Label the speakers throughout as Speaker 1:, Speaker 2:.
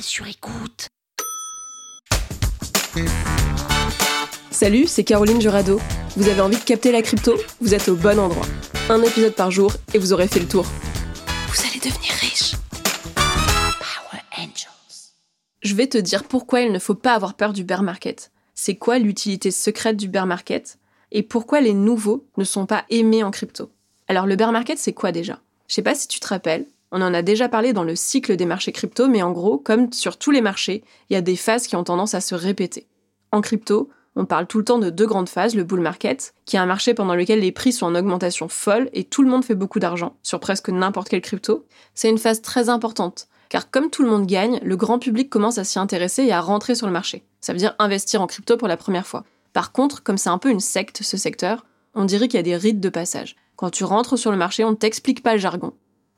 Speaker 1: Sur écoute.
Speaker 2: Salut, c'est Caroline Jurado. Vous avez envie de capter la crypto? Vous êtes au bon endroit. Un épisode par jour et vous aurez fait le tour.
Speaker 1: Vous allez devenir riche. Power Angels.
Speaker 2: Je vais te dire pourquoi il ne faut pas avoir peur du bear market. C'est quoi l'utilité secrète du bear market? Et pourquoi les nouveaux ne sont pas aimés en crypto? Alors le bear market, c'est quoi déjà? Je sais pas si tu te rappelles, on en a déjà parlé dans le cycle des marchés crypto, mais en gros, comme sur tous les marchés, il y a des phases qui ont tendance à se répéter. En crypto, on parle tout le temps de deux grandes phases, le bull market, qui est un marché pendant lequel les prix sont en augmentation folle et tout le monde fait beaucoup d'argent sur presque n'importe quelle crypto. C'est une phase très importante, car comme tout le monde gagne, le grand public commence à s'y intéresser et à rentrer sur le marché. Ça veut dire investir en crypto pour la première fois. Par contre, comme c'est un peu une secte ce secteur, on dirait qu'il y a des rites de passage. Quand tu rentres sur le marché, on ne t'explique pas le jargon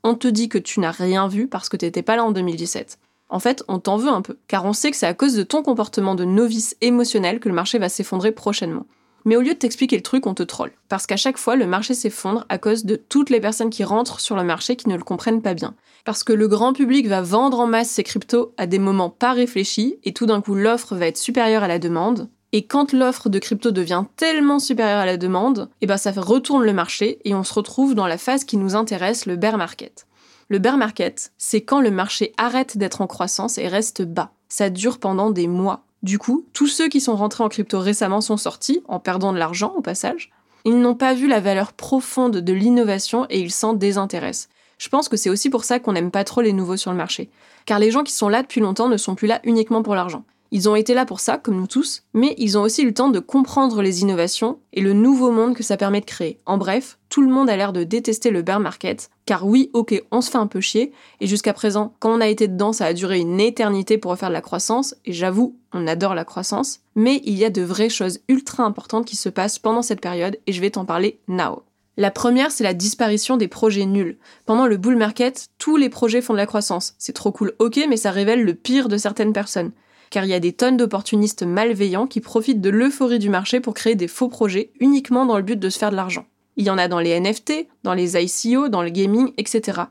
Speaker 2: on te dit que tu n'as rien vu parce que t'étais pas là en 2017. En fait, on t'en veut un peu, car on sait que c'est à cause de ton comportement de novice émotionnel que le marché va s'effondrer prochainement. Mais au lieu de t'expliquer le truc, on te troll. Parce qu'à chaque fois, le marché s'effondre à cause de toutes les personnes qui rentrent sur le marché qui ne le comprennent pas bien. Parce que le grand public va vendre en masse ses cryptos à des moments pas réfléchis, et tout d'un coup l'offre va être supérieure à la demande, et quand l'offre de crypto devient tellement supérieure à la demande, eh ben ça retourne le marché et on se retrouve dans la phase qui nous intéresse, le bear market. Le bear market, c'est quand le marché arrête d'être en croissance et reste bas. Ça dure pendant des mois. Du coup, tous ceux qui sont rentrés en crypto récemment sont sortis, en perdant de l'argent au passage. Ils n'ont pas vu la valeur profonde de l'innovation et ils s'en désintéressent. Je pense que c'est aussi pour ça qu'on n'aime pas trop les nouveaux sur le marché. Car les gens qui sont là depuis longtemps ne sont plus là uniquement pour l'argent. Ils ont été là pour ça, comme nous tous, mais ils ont aussi eu le temps de comprendre les innovations et le nouveau monde que ça permet de créer. En bref, tout le monde a l'air de détester le bear market, car oui, ok, on se fait un peu chier, et jusqu'à présent, quand on a été dedans, ça a duré une éternité pour refaire de la croissance, et j'avoue, on adore la croissance, mais il y a de vraies choses ultra importantes qui se passent pendant cette période, et je vais t'en parler now. La première, c'est la disparition des projets nuls. Pendant le bull market, tous les projets font de la croissance. C'est trop cool, ok, mais ça révèle le pire de certaines personnes car il y a des tonnes d'opportunistes malveillants qui profitent de l'euphorie du marché pour créer des faux projets uniquement dans le but de se faire de l'argent. Il y en a dans les NFT, dans les ICO, dans le gaming, etc.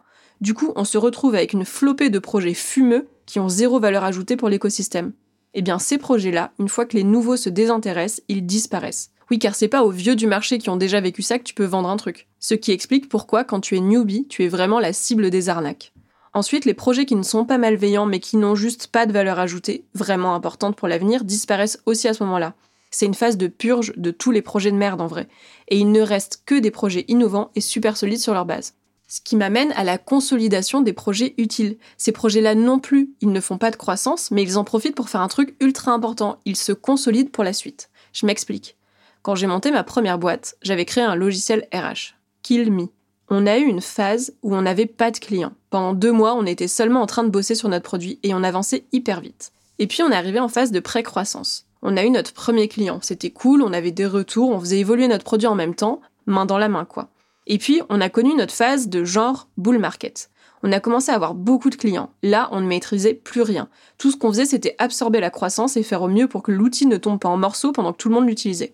Speaker 2: Du coup, on se retrouve avec une flopée de projets fumeux qui ont zéro valeur ajoutée pour l'écosystème. Eh bien, ces projets-là, une fois que les nouveaux se désintéressent, ils disparaissent. Oui, car c'est pas aux vieux du marché qui ont déjà vécu ça que tu peux vendre un truc. Ce qui explique pourquoi, quand tu es newbie, tu es vraiment la cible des arnaques. Ensuite, les projets qui ne sont pas malveillants mais qui n'ont juste pas de valeur ajoutée, vraiment importante pour l'avenir, disparaissent aussi à ce moment-là. C'est une phase de purge de tous les projets de merde en vrai. Et il ne reste que des projets innovants et super solides sur leur base. Ce qui m'amène à la consolidation des projets utiles. Ces projets-là non plus, ils ne font pas de croissance, mais ils en profitent pour faire un truc ultra important. Ils se consolident pour la suite. Je m'explique. Quand j'ai monté ma première boîte, j'avais créé un logiciel RH, KillMe on a eu une phase où on n'avait pas de clients. Pendant deux mois, on était seulement en train de bosser sur notre produit et on avançait hyper vite. Et puis on est arrivé en phase de pré-croissance. On a eu notre premier client, c'était cool, on avait des retours, on faisait évoluer notre produit en même temps, main dans la main quoi. Et puis on a connu notre phase de genre bull market. On a commencé à avoir beaucoup de clients. Là, on ne maîtrisait plus rien. Tout ce qu'on faisait, c'était absorber la croissance et faire au mieux pour que l'outil ne tombe pas en morceaux pendant que tout le monde l'utilisait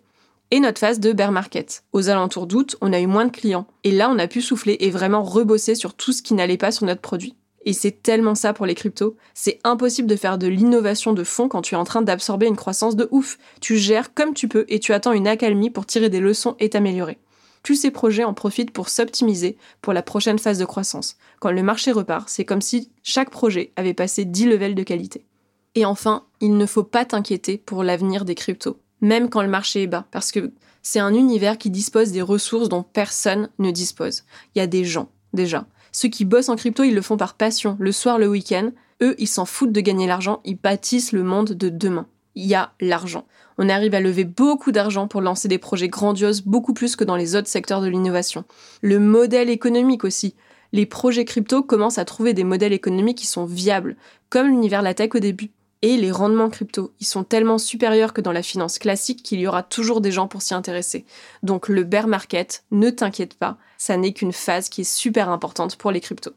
Speaker 2: et notre phase de bear market. Aux alentours d'août, on a eu moins de clients. Et là, on a pu souffler et vraiment rebosser sur tout ce qui n'allait pas sur notre produit. Et c'est tellement ça pour les cryptos. C'est impossible de faire de l'innovation de fond quand tu es en train d'absorber une croissance de ouf. Tu gères comme tu peux et tu attends une accalmie pour tirer des leçons et t'améliorer. Tous ces projets en profitent pour s'optimiser pour la prochaine phase de croissance. Quand le marché repart, c'est comme si chaque projet avait passé 10 levels de qualité. Et enfin, il ne faut pas t'inquiéter pour l'avenir des cryptos même quand le marché est bas, parce que c'est un univers qui dispose des ressources dont personne ne dispose. Il y a des gens, déjà. Ceux qui bossent en crypto, ils le font par passion, le soir, le week-end. Eux, ils s'en foutent de gagner l'argent, ils bâtissent le monde de demain. Il y a l'argent. On arrive à lever beaucoup d'argent pour lancer des projets grandioses, beaucoup plus que dans les autres secteurs de l'innovation. Le modèle économique aussi. les projets crypto commencent à trouver des modèles économiques qui sont viables, comme l'univers la tech au début. Et les rendements crypto, ils sont tellement supérieurs que dans la finance classique qu'il y aura toujours des gens pour s'y intéresser. Donc le bear market, ne t'inquiète pas, ça n'est qu'une phase qui est super importante pour les cryptos.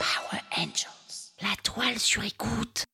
Speaker 1: Power Angels, la toile sur écoute.